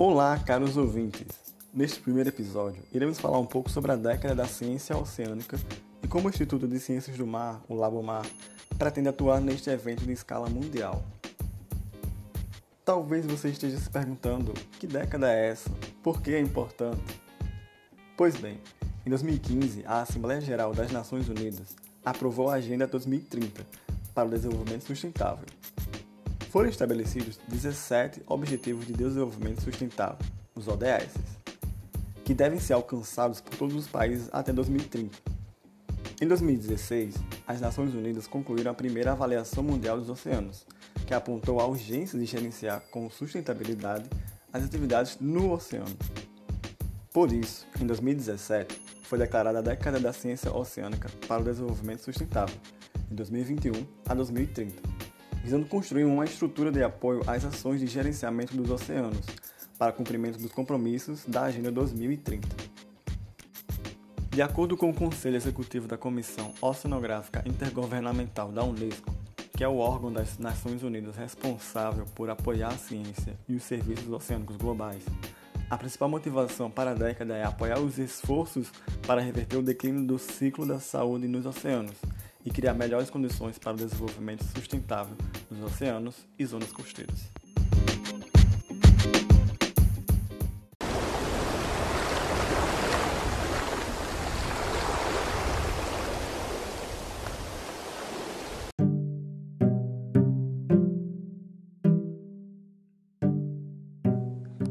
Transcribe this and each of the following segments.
Olá, caros ouvintes! Neste primeiro episódio, iremos falar um pouco sobre a década da ciência oceânica e como o Instituto de Ciências do Mar, o Labomar, pretende atuar neste evento de escala mundial. Talvez você esteja se perguntando: que década é essa? Por que é importante? Pois bem, em 2015, a Assembleia Geral das Nações Unidas aprovou a Agenda 2030 para o Desenvolvimento Sustentável, foram estabelecidos 17 Objetivos de Desenvolvimento Sustentável, os ODS, que devem ser alcançados por todos os países até 2030. Em 2016, as Nações Unidas concluíram a primeira avaliação mundial dos oceanos, que apontou a urgência de gerenciar com sustentabilidade as atividades no oceano. Por isso, em 2017, foi declarada a década da ciência oceânica para o desenvolvimento sustentável, de 2021 a 2030 visando construir uma estrutura de apoio às ações de gerenciamento dos oceanos, para cumprimento dos compromissos da Agenda 2030. De acordo com o Conselho Executivo da Comissão Oceanográfica Intergovernamental da Unesco, que é o órgão das Nações Unidas responsável por apoiar a ciência e os serviços oceânicos globais, a principal motivação para a década é apoiar os esforços para reverter o declínio do ciclo da saúde nos oceanos e criar melhores condições para o desenvolvimento sustentável nos oceanos e zonas costeiras.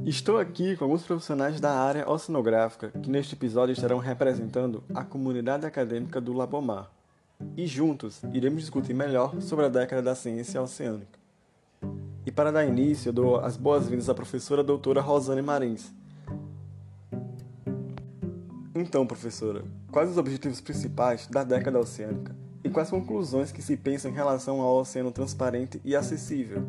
Estou aqui com alguns profissionais da área oceanográfica que neste episódio estarão representando a comunidade acadêmica do Labomar e juntos iremos discutir melhor sobre a década da ciência oceânica. E para dar início, eu dou as boas-vindas à professora doutora Rosane Marins. Então, professora, quais os objetivos principais da década oceânica e quais conclusões que se pensam em relação ao oceano transparente e acessível?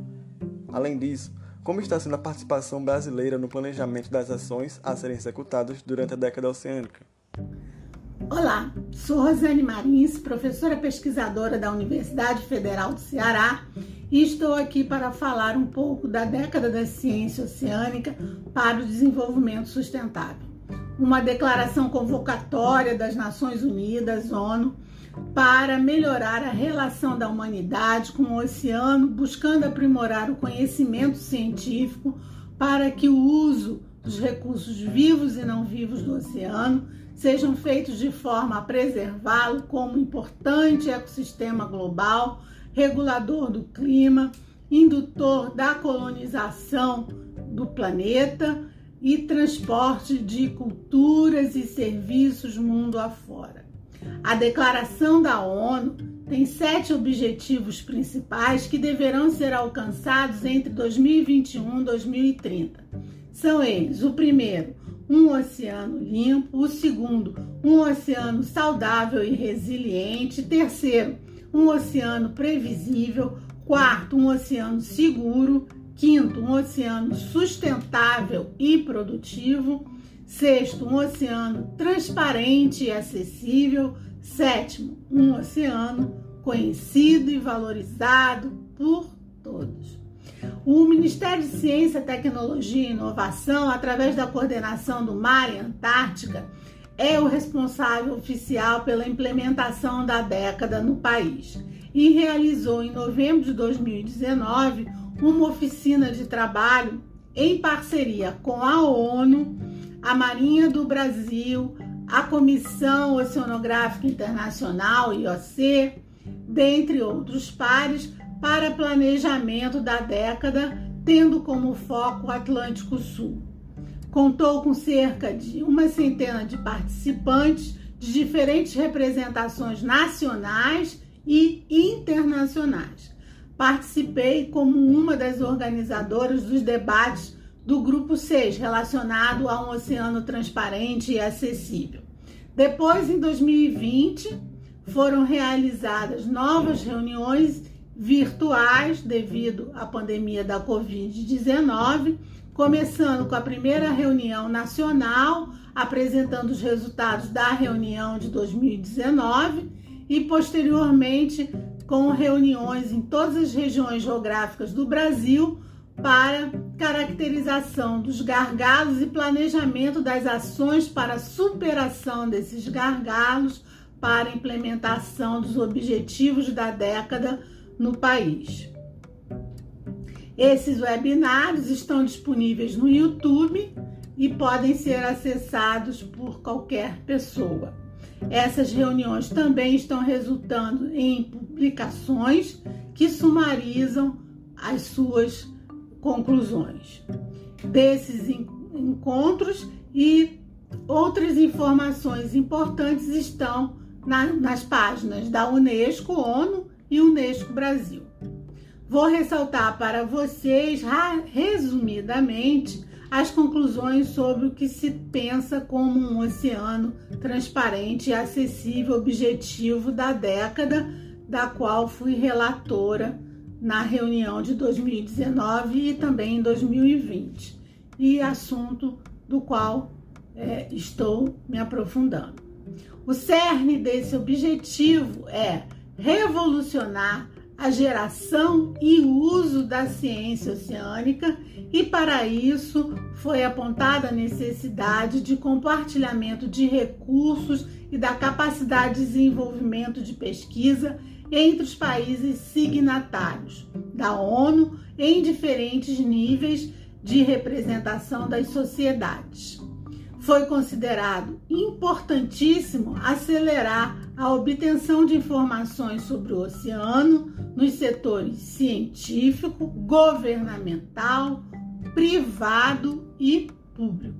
Além disso, como está sendo a participação brasileira no planejamento das ações a serem executadas durante a década oceânica? Olá, sou Rosane Marins, professora pesquisadora da Universidade Federal do Ceará e estou aqui para falar um pouco da década da ciência oceânica para o desenvolvimento sustentável. Uma declaração convocatória das Nações Unidas, ONU, para melhorar a relação da humanidade com o oceano, buscando aprimorar o conhecimento científico para que o uso dos recursos vivos e não vivos do oceano sejam feitos de forma a preservá-lo como importante ecossistema global, regulador do clima, indutor da colonização do planeta e transporte de culturas e serviços mundo afora. A declaração da ONU tem sete objetivos principais que deverão ser alcançados entre 2021 e 2030. São eles: o primeiro, um oceano limpo, o segundo, um oceano saudável e resiliente, terceiro, um oceano previsível, quarto, um oceano seguro, quinto, um oceano sustentável e produtivo, sexto, um oceano transparente e acessível, sétimo, um oceano conhecido e valorizado por todos. O Ministério de Ciência, Tecnologia e Inovação, através da coordenação do Mar e Antártica, é o responsável oficial pela implementação da década no país e realizou em novembro de 2019 uma oficina de trabalho em parceria com a ONU, a Marinha do Brasil, a Comissão Oceanográfica Internacional, IOC, dentre outros pares, para planejamento da década, tendo como foco o Atlântico Sul. Contou com cerca de uma centena de participantes de diferentes representações nacionais e internacionais. Participei como uma das organizadoras dos debates do Grupo 6, relacionado a um oceano transparente e acessível. Depois, em 2020, foram realizadas novas reuniões virtuais devido à pandemia da Covid-19, começando com a primeira reunião nacional, apresentando os resultados da reunião de 2019 e posteriormente com reuniões em todas as regiões geográficas do Brasil, para caracterização dos gargalos e planejamento das ações para superação desses gargalos para implementação dos objetivos da década no país. Esses webinários estão disponíveis no YouTube e podem ser acessados por qualquer pessoa. Essas reuniões também estão resultando em publicações que sumarizam as suas conclusões desses encontros e outras informações importantes estão na, nas páginas da Unesco ONU e Unesco Brasil. Vou ressaltar para vocês, resumidamente, as conclusões sobre o que se pensa como um oceano transparente e acessível objetivo da década, da qual fui relatora na reunião de 2019 e também em 2020, e assunto do qual é, estou me aprofundando. O cerne desse objetivo é revolucionar a geração e uso da ciência oceânica, e para isso foi apontada a necessidade de compartilhamento de recursos e da capacidade de desenvolvimento de pesquisa entre os países signatários da ONU em diferentes níveis de representação das sociedades. Foi considerado importantíssimo acelerar a obtenção de informações sobre o oceano nos setores científico, governamental, privado e público.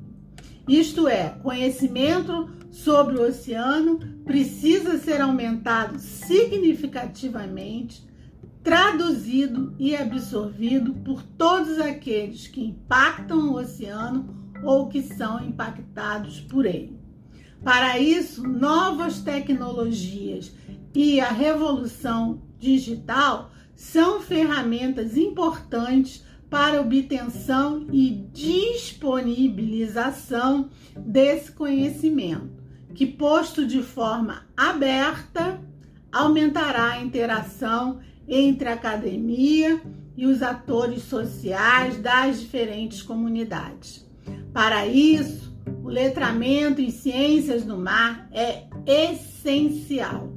Isto é, conhecimento sobre o oceano precisa ser aumentado significativamente, traduzido e absorvido por todos aqueles que impactam o oceano ou que são impactados por ele. Para isso, novas tecnologias e a revolução digital são ferramentas importantes para obtenção e disponibilização desse conhecimento, que posto de forma aberta aumentará a interação entre a academia e os atores sociais das diferentes comunidades. Para isso, o letramento em ciências do mar é essencial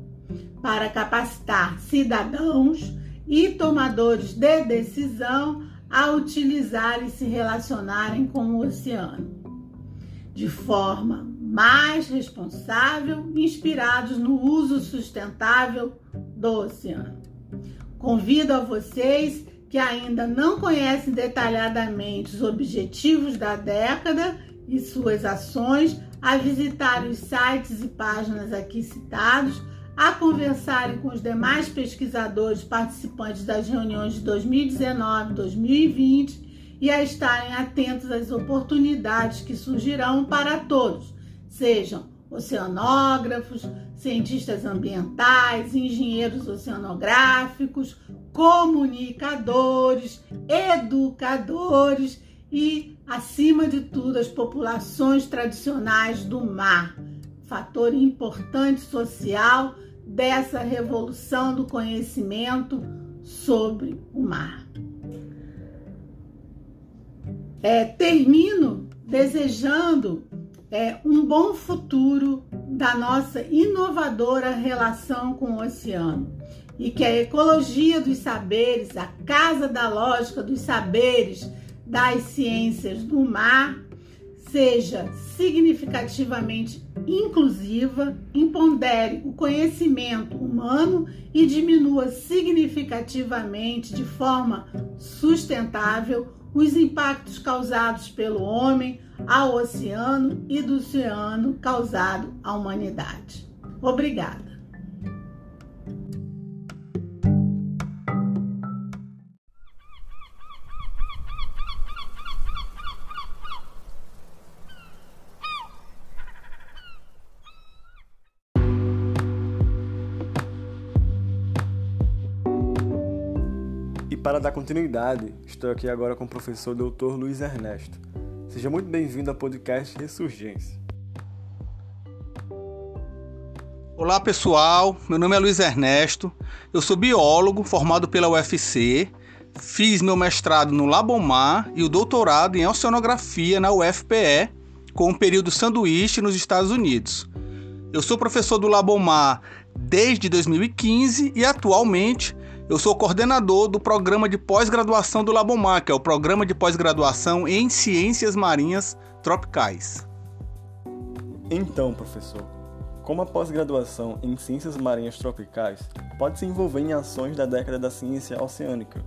para capacitar cidadãos e tomadores de decisão a utilizar e se relacionarem com o oceano de forma mais responsável, inspirados no uso sustentável do oceano. Convido a vocês que ainda não conhecem detalhadamente os objetivos da década e suas ações, a visitar os sites e páginas aqui citados, a conversarem com os demais pesquisadores participantes das reuniões de 2019 e 2020 e a estarem atentos às oportunidades que surgirão para todos, sejam oceanógrafos, cientistas ambientais, engenheiros oceanográficos, comunicadores, educadores e, acima de tudo, as populações tradicionais do mar, fator importante social dessa revolução do conhecimento sobre o mar. É, termino desejando é, um bom futuro da nossa inovadora relação com o oceano e que a ecologia dos saberes, a casa da lógica dos saberes, das ciências do mar seja significativamente inclusiva, impondere o conhecimento humano e diminua significativamente, de forma sustentável, os impactos causados pelo homem ao oceano e do oceano causado à humanidade. Obrigada. Dar continuidade, estou aqui agora com o professor Dr. Luiz Ernesto. Seja muito bem-vindo ao podcast Ressurgência. Olá pessoal, meu nome é Luiz Ernesto, eu sou biólogo formado pela UFC, fiz meu mestrado no Labomar e o doutorado em oceanografia na UFPE, com um período sanduíche nos Estados Unidos. Eu sou professor do Labomar desde 2015 e atualmente eu sou coordenador do programa de pós-graduação do Labomar, que é o programa de pós-graduação em Ciências Marinhas Tropicais. Então, professor, como a pós-graduação em Ciências Marinhas Tropicais pode se envolver em ações da década da ciência oceânica?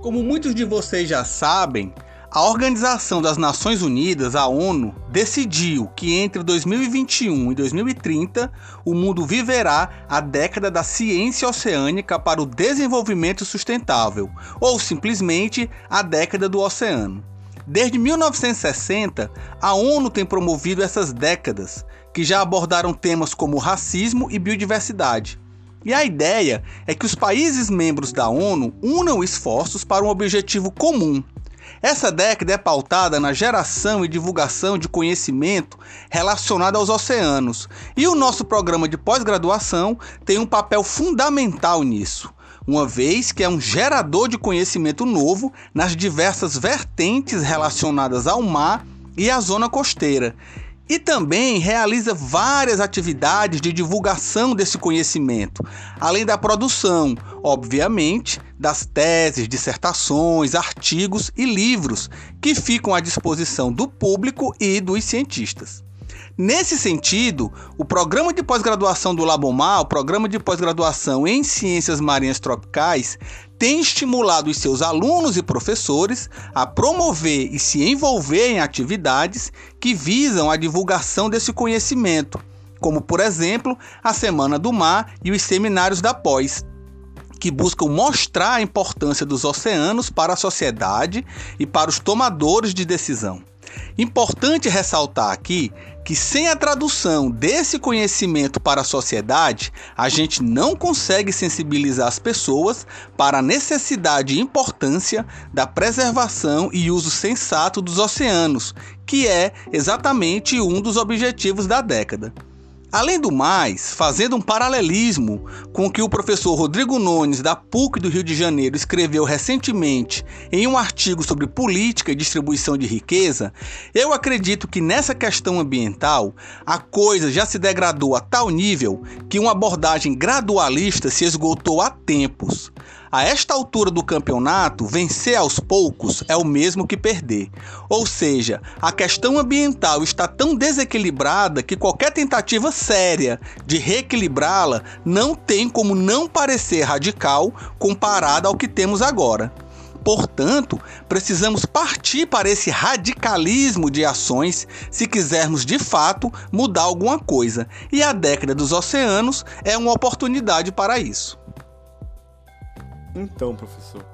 Como muitos de vocês já sabem, a Organização das Nações Unidas, a ONU, decidiu que entre 2021 e 2030 o mundo viverá a década da ciência oceânica para o desenvolvimento sustentável, ou simplesmente a década do oceano. Desde 1960, a ONU tem promovido essas décadas, que já abordaram temas como racismo e biodiversidade. E a ideia é que os países membros da ONU unam esforços para um objetivo comum, essa década é pautada na geração e divulgação de conhecimento relacionado aos oceanos, e o nosso programa de pós-graduação tem um papel fundamental nisso, uma vez que é um gerador de conhecimento novo nas diversas vertentes relacionadas ao mar e à zona costeira, e também realiza várias atividades de divulgação desse conhecimento, além da produção, obviamente, das teses, dissertações, artigos e livros que ficam à disposição do público e dos cientistas. Nesse sentido, o programa de pós-graduação do Labomar, o programa de pós-graduação em Ciências Marinhas Tropicais, tem estimulado os seus alunos e professores a promover e se envolver em atividades que visam a divulgação desse conhecimento, como, por exemplo, a Semana do Mar e os seminários da pós, que buscam mostrar a importância dos oceanos para a sociedade e para os tomadores de decisão. Importante ressaltar aqui que sem a tradução desse conhecimento para a sociedade, a gente não consegue sensibilizar as pessoas para a necessidade e importância da preservação e uso sensato dos oceanos, que é exatamente um dos objetivos da década. Além do mais, fazendo um paralelismo com o que o professor Rodrigo Nunes, da PUC do Rio de Janeiro, escreveu recentemente em um artigo sobre política e distribuição de riqueza, eu acredito que nessa questão ambiental a coisa já se degradou a tal nível que uma abordagem gradualista se esgotou há tempos. A esta altura do campeonato, vencer aos poucos é o mesmo que perder. Ou seja, a questão ambiental está tão desequilibrada que qualquer tentativa séria de reequilibrá-la não tem como não parecer radical comparada ao que temos agora. Portanto, precisamos partir para esse radicalismo de ações se quisermos de fato mudar alguma coisa, e a década dos oceanos é uma oportunidade para isso. Então, professor,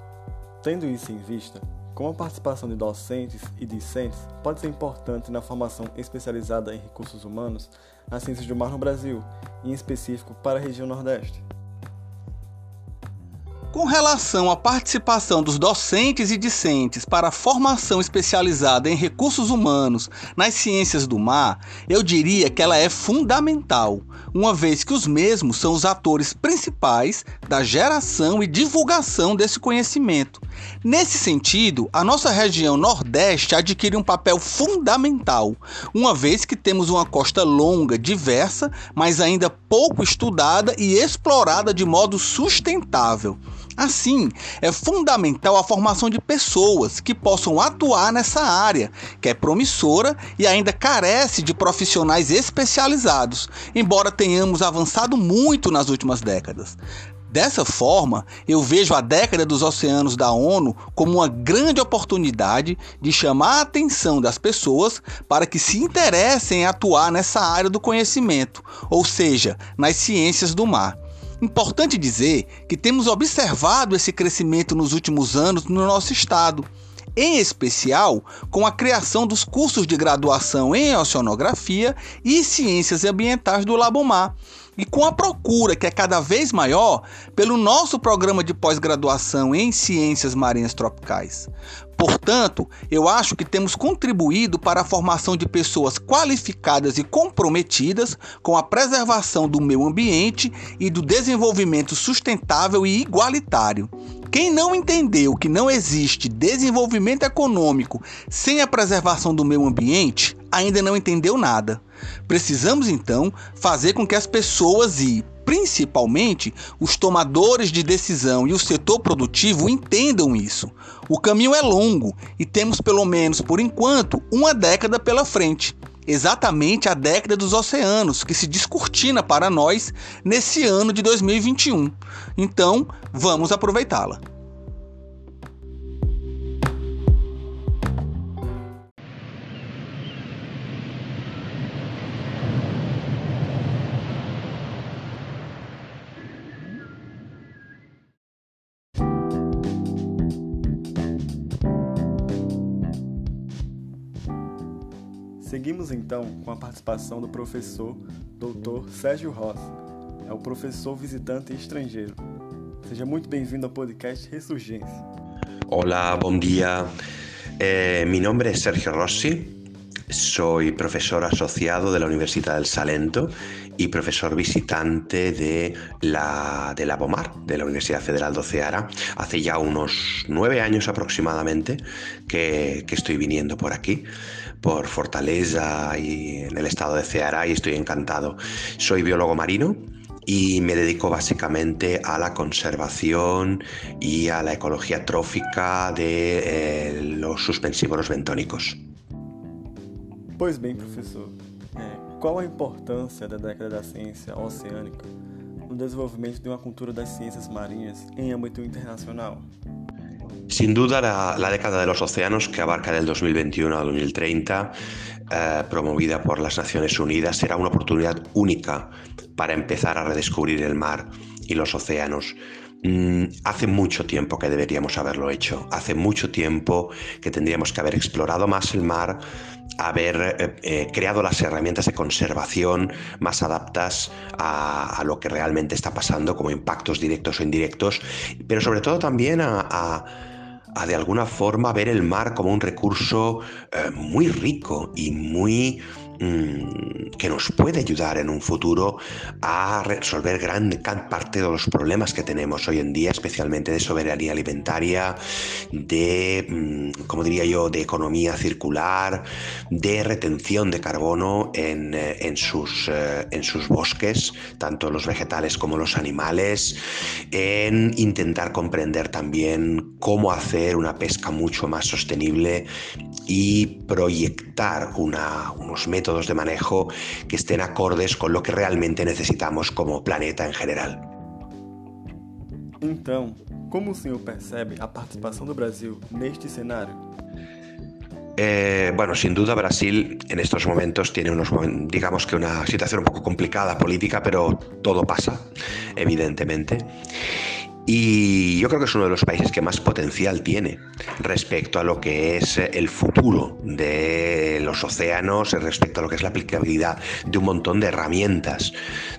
tendo isso em vista, como a participação de docentes e discentes pode ser importante na formação especializada em recursos humanos nas ciências do mar no Brasil, em específico para a região Nordeste? Com relação à participação dos docentes e discentes para a formação especializada em recursos humanos nas ciências do mar, eu diria que ela é fundamental, uma vez que os mesmos são os atores principais da geração e divulgação desse conhecimento. Nesse sentido, a nossa região Nordeste adquire um papel fundamental, uma vez que temos uma costa longa, diversa, mas ainda pouco estudada e explorada de modo sustentável. Assim, é fundamental a formação de pessoas que possam atuar nessa área, que é promissora e ainda carece de profissionais especializados, embora tenhamos avançado muito nas últimas décadas. Dessa forma, eu vejo a década dos oceanos da ONU como uma grande oportunidade de chamar a atenção das pessoas para que se interessem em atuar nessa área do conhecimento, ou seja, nas ciências do mar. Importante dizer que temos observado esse crescimento nos últimos anos no nosso estado, em especial com a criação dos cursos de graduação em oceanografia e ciências ambientais do Labomar, e com a procura que é cada vez maior pelo nosso programa de pós-graduação em ciências marinhas tropicais. Portanto, eu acho que temos contribuído para a formação de pessoas qualificadas e comprometidas com a preservação do meio ambiente e do desenvolvimento sustentável e igualitário. Quem não entendeu que não existe desenvolvimento econômico sem a preservação do meio ambiente, ainda não entendeu nada. Precisamos então fazer com que as pessoas e, principalmente, os tomadores de decisão e o setor produtivo entendam isso. O caminho é longo e temos, pelo menos por enquanto, uma década pela frente exatamente a década dos oceanos, que se descortina para nós nesse ano de 2021. Então, vamos aproveitá-la. Seguimos então com a participação do professor Dr. Sérgio Ross. É o professor visitante estrangeiro. Seja muito bem-vindo ao podcast Ressurgência. Olá, bom dia. Eh, mi nombre es Sergio Rossi. Soy profesor asociado de la Universidad del Salento y profesor visitante de la, de la BOMAR, de la Universidad Federal de Ceará. Hace ya unos nueve años aproximadamente que, que estoy viniendo por aquí por Fortaleza y en el estado de Ceará y estoy encantado. Soy biólogo marino y me dedico básicamente a la conservación y a la ecología trófica de eh, los suspensívoros bentónicos. Pois bem, professor, é, qual a importância da década da ciência oceânica no desenvolvimento de uma cultura das ciências marinhas em âmbito internacional? Sin duda, la, década de los océanos, que abarca del 2021 al 2030, eh, promovida por las Naciones Unidas, será una oportunidad única para empezar a redescubrir el mar y los océanos. Mm, hace mucho tiempo que deberíamos haberlo hecho, hace mucho tiempo que tendríamos que haber explorado más el mar, haber eh, eh, creado las herramientas de conservación más adaptas a, lo que realmente está pasando como impactos directos o indirectos, pero sobre todo también a a de alguna forma ver el mar como un recurso eh, muy rico y muy Mm, que nos puede ayudar en un futuro a resolver gran parte de los problemas que tenemos hoy en día, especialmente de soberanía alimentaria, de, mm, como diría yo, de economía circular, de retención de carbono en, eh, sus, eh, en sus bosques, tanto los vegetales como los animales, en intentar comprender también cómo hacer una pesca mucho más sostenible y proyectar unos métodos de manejo que estén acordes con lo que realmente necesitamos como planeta en general. Então, como o senhor percebe a participação do Brasil neste cenário? Eh, bueno, sin duda Brasil en estos momentos tiene unos, digamos que una situación un poco complicada política, pero todo pasa, evidentemente. Y yo creo que es uno de los países que más potencial tiene respecto a lo que es el futuro de los océanos, respecto a lo que es la aplicabilidad de un montón de herramientas,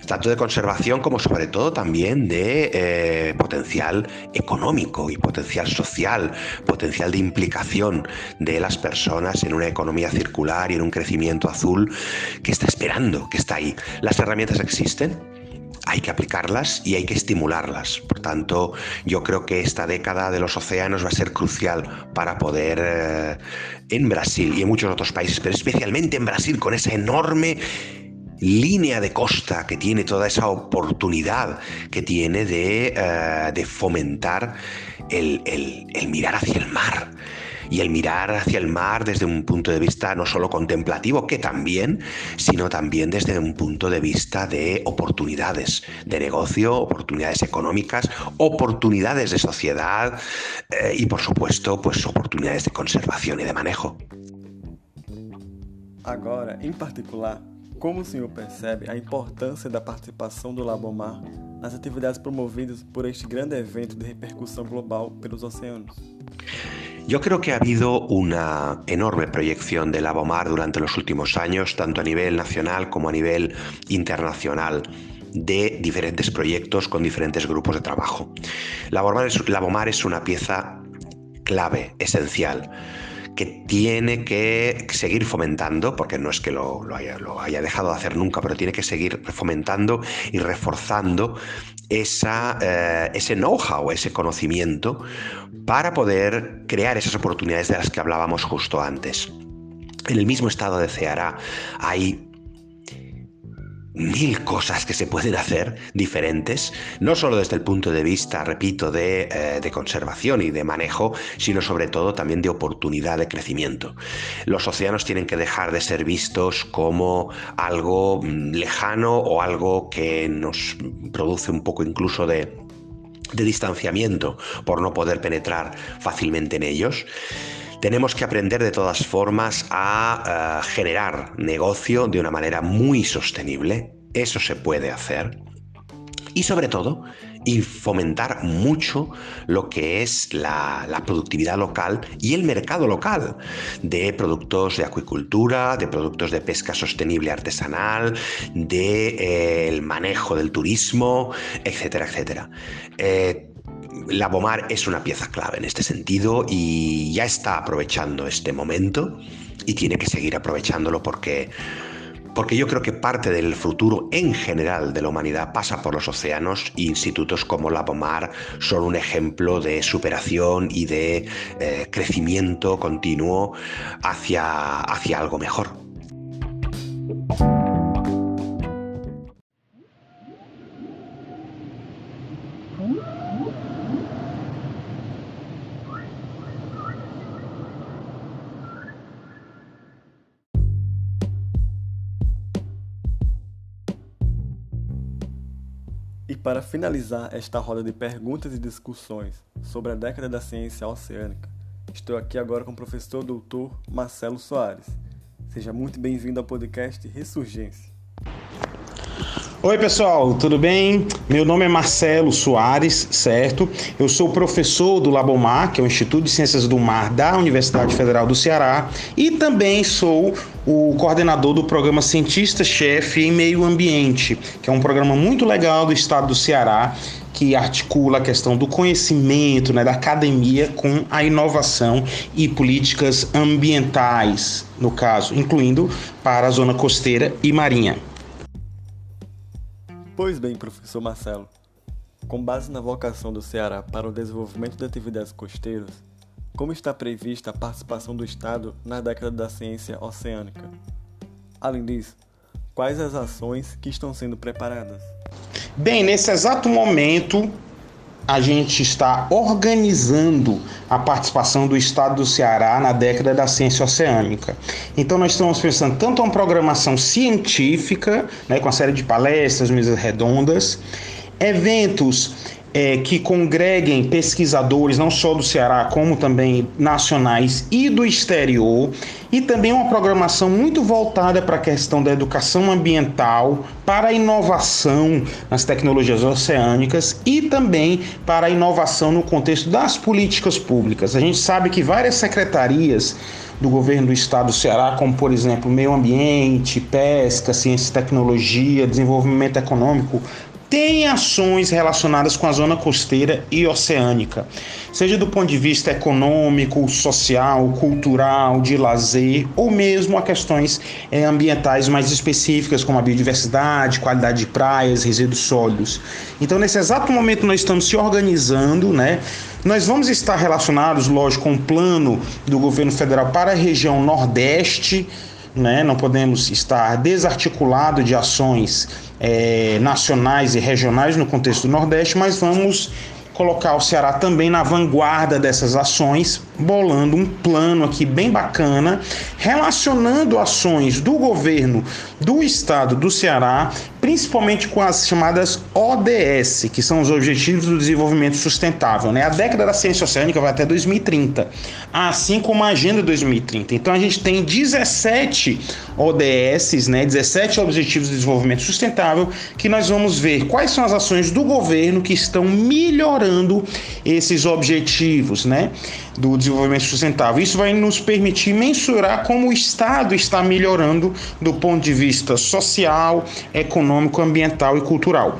tanto de conservación como sobre todo también de eh, potencial económico y potencial social, potencial de implicación de las personas en una economía circular y en un crecimiento azul que está esperando, que está ahí. Las herramientas existen, hay que aplicarlas y hay que estimularlas. Por tanto, yo creo que esta década de los océanos va a ser crucial para poder eh, en Brasil y en muchos otros países, pero especialmente en Brasil con esa enorme línea de costa que tiene toda esa oportunidad que tiene de, eh, fomentar el mirar hacia el mar y el mirar hacia el mar desde un punto de vista no solo contemplativo, que también, sino también desde un punto de vista de oportunidades de negocio, oportunidades económicas, oportunidades de sociedad eh, y por supuesto pues oportunidades de conservación y de manejo. Agora, em particular, como o senhor percebe a importância da participação do Labomar nas atividades promovidas por este grande evento de repercussão global pelos oceanos? Yo creo que ha habido una enorme proyección de la BOMAR durante los últimos años, tanto a nivel nacional como a nivel internacional de diferentes proyectos con diferentes grupos de trabajo. La BOMAR es, la BOMAR es una pieza clave, esencial que tiene que seguir fomentando, porque no es que lo, haya, dejado de hacer nunca, pero tiene que seguir fomentando y reforzando esa, eh, ese know-how, ese conocimiento para poder crear esas oportunidades de las que hablábamos justo antes. En el mismo estado de Ceará hay mil cosas que se pueden hacer diferentes, no solo desde el punto de vista, repito, de, eh, de, conservación y de manejo, sino sobre todo también de oportunidad de crecimiento. Los océanos tienen que dejar de ser vistos como algo mm, lejano o algo que nos produce un poco incluso de distanciamiento por no poder penetrar fácilmente en ellos. Tenemos que aprender de todas formas a uh, generar negocio de una manera muy sostenible. Eso se puede hacer. Y sobre todo, y fomentar mucho lo que es la, productividad local y el mercado local de productos de acuicultura, de productos de pesca sostenible artesanal, del de, eh, manejo del turismo, etcétera, etcétera. Eh, la Bomar es una pieza clave en este sentido y ya está aprovechando este momento y tiene que seguir aprovechándolo porque, porque yo creo que parte del futuro en general de la humanidad pasa por los océanos e institutos como la Bomar son un ejemplo de superación y de eh, crecimiento continuo hacia, hacia algo mejor. Para finalizar esta roda de perguntas e discussões sobre a década da ciência oceânica, estou aqui agora com o professor doutor Marcelo Soares. Seja muito bem-vindo ao podcast Ressurgência. Oi, pessoal, tudo bem? Meu nome é Marcelo Soares, certo? Eu sou professor do Labomar, que é o Instituto de Ciências do Mar da Universidade Federal do Ceará, e também sou o coordenador do programa Cientista-Chefe em Meio Ambiente, que é um programa muito legal do estado do Ceará, que articula a questão do conhecimento, né, da academia com a inovação e políticas ambientais, no caso, incluindo para a zona costeira e marinha. Pois bem, professor Marcelo, com base na vocação do Ceará para o desenvolvimento de atividades costeiras, como está prevista a participação do Estado na década da ciência oceânica? Além disso, quais as ações que estão sendo preparadas? Bem, nesse exato momento, a gente está organizando a participação do Estado do Ceará na década da ciência oceânica. Então, nós estamos pensando tanto uma programação científica, né, com a série de palestras, mesas redondas, eventos é, que congreguem pesquisadores não só do Ceará, como também nacionais e do exterior, e também uma programação muito voltada para a questão da educação ambiental, para a inovação nas tecnologias oceânicas e também para a inovação no contexto das políticas públicas. A gente sabe que várias secretarias do governo do estado do Ceará, como por exemplo meio ambiente, pesca, ciência e tecnologia, desenvolvimento econômico, tem ações relacionadas com a zona costeira e oceânica, seja do ponto de vista econômico, social, cultural, de lazer, ou mesmo a questões é, ambientais mais específicas, como a biodiversidade, qualidade de praias, resíduos sólidos. Então, nesse exato momento, nós estamos se organizando, né? Nós vamos estar relacionados, lógico, com o plano do governo federal para a região Nordeste né? não podemos estar desarticulado de ações é, nacionais e regionais no contexto do Nordeste, mas vamos colocar o Ceará também na vanguarda dessas ações, bolando um plano aqui bem bacana, relacionando ações do governo do estado do Ceará, principalmente com as chamadas ODS, que são os Objetivos do Desenvolvimento Sustentável. Né? A década da ciência oceânica vai até 2030, assim como a Agenda 2030. Então a gente tem 17 ODS, né? 17 Objetivos de Desenvolvimento Sustentável, que nós vamos ver quais são as ações do governo que estão melhorando esses objetivos né, do desenvolvimento sustentável. Isso vai nos permitir mensurar como o Estado está melhorando do ponto de vista social, econômico, ambiental e cultural.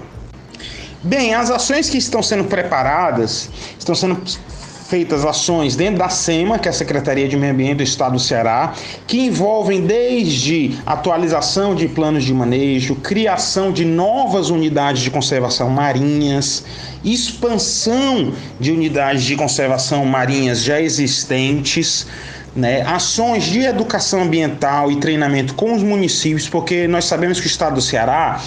Bem, as ações que estão sendo preparadas estão sendo feitas ações dentro da SEMA, que é a Secretaria de Meio Ambiente do Estado do Ceará, que envolvem desde atualização de planos de manejo, criação de novas unidades de conservação marinhas, expansão de unidades de conservação marinhas já existentes. Né, ações de educação ambiental e treinamento com os municípios, porque nós sabemos que o estado do Ceará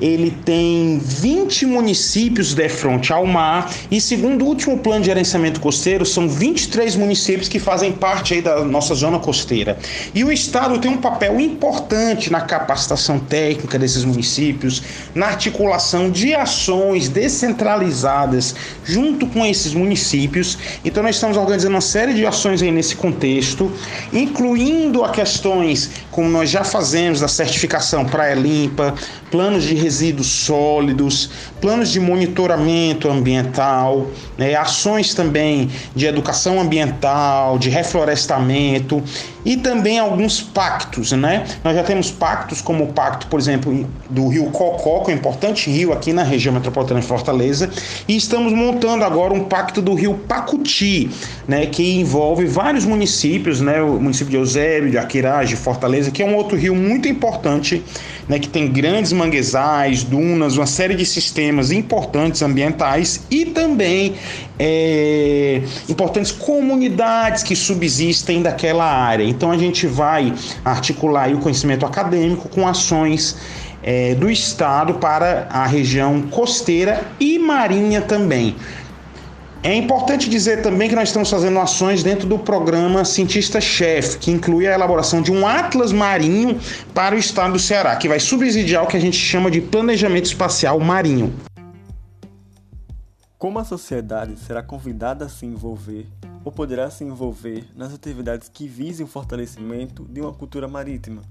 ele tem 20 municípios de frente ao mar e segundo o último plano de gerenciamento costeiro, são 23 municípios que fazem parte aí da nossa zona costeira. E o estado tem um papel importante na capacitação técnica desses municípios, na articulação de ações descentralizadas junto com esses municípios. Então nós estamos organizando uma série de ações aí nesse contexto, incluindo a questões como nós já fazemos da certificação Praia Limpa, planos de resíduos sólidos, planos de monitoramento ambiental, né, ações também de educação ambiental, de reflorestamento e também alguns pactos, né? Nós já temos pactos como o pacto, por exemplo, do Rio Cocó, que é um importante rio aqui na região metropolitana de Fortaleza, e estamos montando agora um pacto do Rio Pacuti, né, que envolve vários municípios, né, o município de Eusébio, de Aquirage, de Fortaleza, que é um outro rio muito importante, né, que tem grandes manguezais, dunas, uma série de sistemas importantes ambientais e também é, importantes comunidades que subsistem daquela área. Então a gente vai articular o conhecimento acadêmico com ações é, do Estado para a região costeira e marinha também. É importante dizer também que nós estamos fazendo ações dentro do programa Cientista-Chefe, que inclui a elaboração de um atlas marinho para o estado do Ceará, que vai subsidiar o que a gente chama de planejamento espacial marinho. Como a sociedade será convidada a se envolver ou poderá se envolver nas atividades que visem o fortalecimento de uma cultura marítima?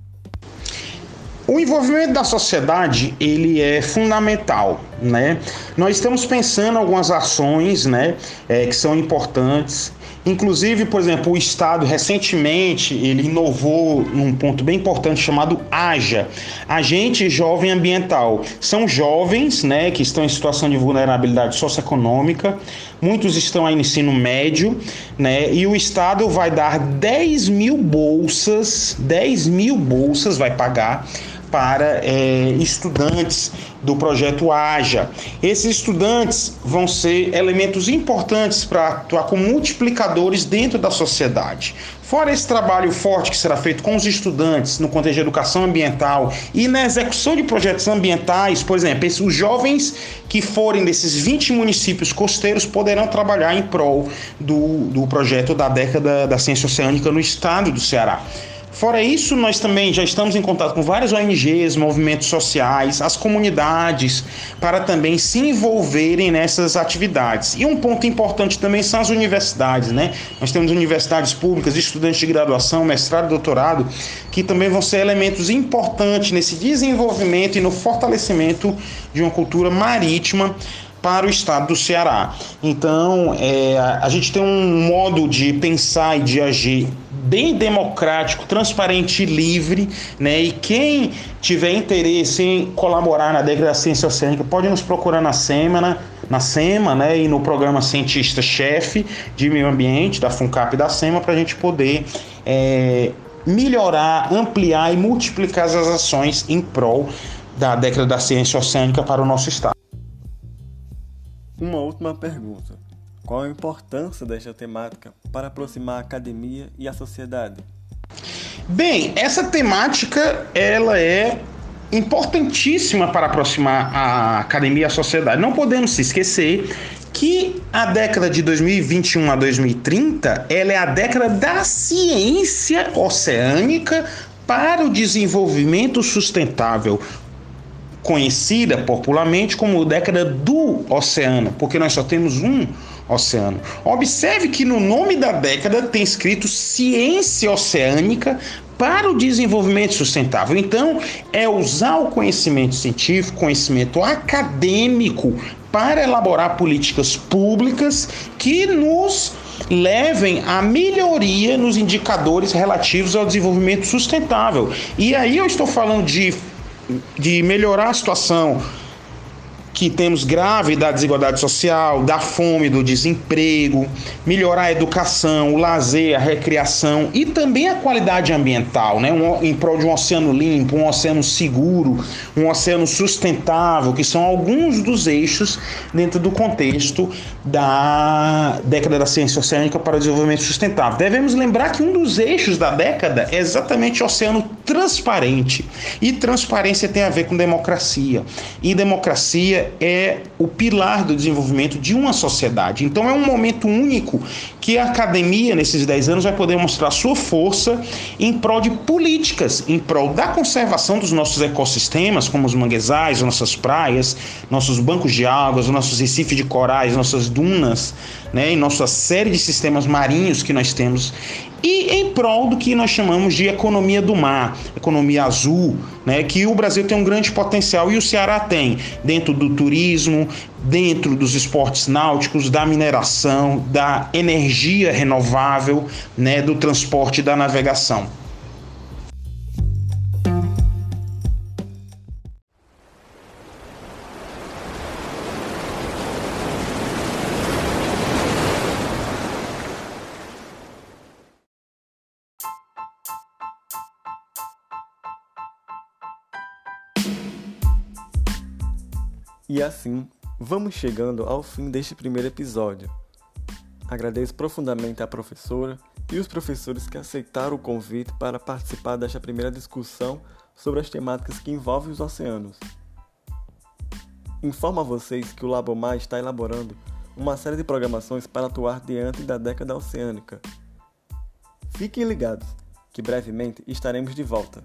O envolvimento da sociedade ele é fundamental, né? Nós estamos pensando algumas ações, né, é, que são importantes. Inclusive, por exemplo, o Estado recentemente ele inovou num ponto bem importante chamado AJA, Agente Jovem Ambiental. São jovens, né, que estão em situação de vulnerabilidade socioeconômica. Muitos estão aí no ensino médio, né? E o Estado vai dar 10 mil bolsas, 10 mil bolsas vai pagar para é, estudantes do projeto AJA. Esses estudantes vão ser elementos importantes para atuar como multiplicadores dentro da sociedade. Fora esse trabalho forte que será feito com os estudantes no contexto de educação ambiental e na execução de projetos ambientais, por exemplo, os jovens que forem desses 20 municípios costeiros poderão trabalhar em prol do, do projeto da década da ciência oceânica no estado do Ceará. Fora isso, nós também já estamos em contato com várias ONGs, movimentos sociais, as comunidades, para também se envolverem nessas atividades. E um ponto importante também são as universidades, né? Nós temos universidades públicas, estudantes de graduação, mestrado e doutorado, que também vão ser elementos importantes nesse desenvolvimento e no fortalecimento de uma cultura marítima para o estado do Ceará. Então, é, a gente tem um modo de pensar e de agir bem democrático, transparente e livre, né? E quem tiver interesse em colaborar na década da ciência oceânica pode nos procurar na SEMA, na SEMA, né? E no programa Cientista-Chefe de Meio Ambiente, da FUNCAP e da SEMA, para a gente poder é, melhorar, ampliar e multiplicar as ações em prol da década da ciência oceânica para o nosso estado. Uma última pergunta. Qual a importância desta temática para aproximar a academia e a sociedade? Bem, essa temática ela é importantíssima para aproximar a academia e a sociedade. Não podemos se esquecer que a década de 2021 a 2030 ela é a década da ciência oceânica para o desenvolvimento sustentável, conhecida popularmente como década do oceano, porque nós só temos um oceano. Observe que no nome da década tem escrito ciência oceânica para o desenvolvimento sustentável. Então, é usar o conhecimento científico, conhecimento acadêmico para elaborar políticas públicas que nos levem à melhoria nos indicadores relativos ao desenvolvimento sustentável. E aí eu estou falando de, de melhorar a situação que temos grave da desigualdade social, da fome, do desemprego, melhorar a educação, o lazer, a recreação e também a qualidade ambiental, né? Um, em prol de um oceano limpo, um oceano seguro, um oceano sustentável, que são alguns dos eixos dentro do contexto da década da ciência oceânica para o desenvolvimento sustentável. Devemos lembrar que um dos eixos da década é exatamente o oceano transparente. E transparência tem a ver com democracia. E democracia é o pilar do desenvolvimento de uma sociedade. Então é um momento único que a academia, nesses 10 anos, vai poder mostrar sua força em prol de políticas, em prol da conservação dos nossos ecossistemas, como os manguezais, nossas praias, nossos bancos de águas, nossos recifes de corais, nossas dunas, né, em nossa série de sistemas marinhos que nós temos e em prol do que nós chamamos de economia do mar, economia azul, né, que o Brasil tem um grande potencial e o Ceará tem, dentro do turismo, dentro dos esportes náuticos, da mineração, da energia renovável, né, do transporte e da navegação. E assim, vamos chegando ao fim deste primeiro episódio. Agradeço profundamente à professora e os professores que aceitaram o convite para participar desta primeira discussão sobre as temáticas que envolvem os oceanos. Informo a vocês que o Labomar está elaborando uma série de programações para atuar diante da década oceânica. Fiquem ligados, que brevemente estaremos de volta.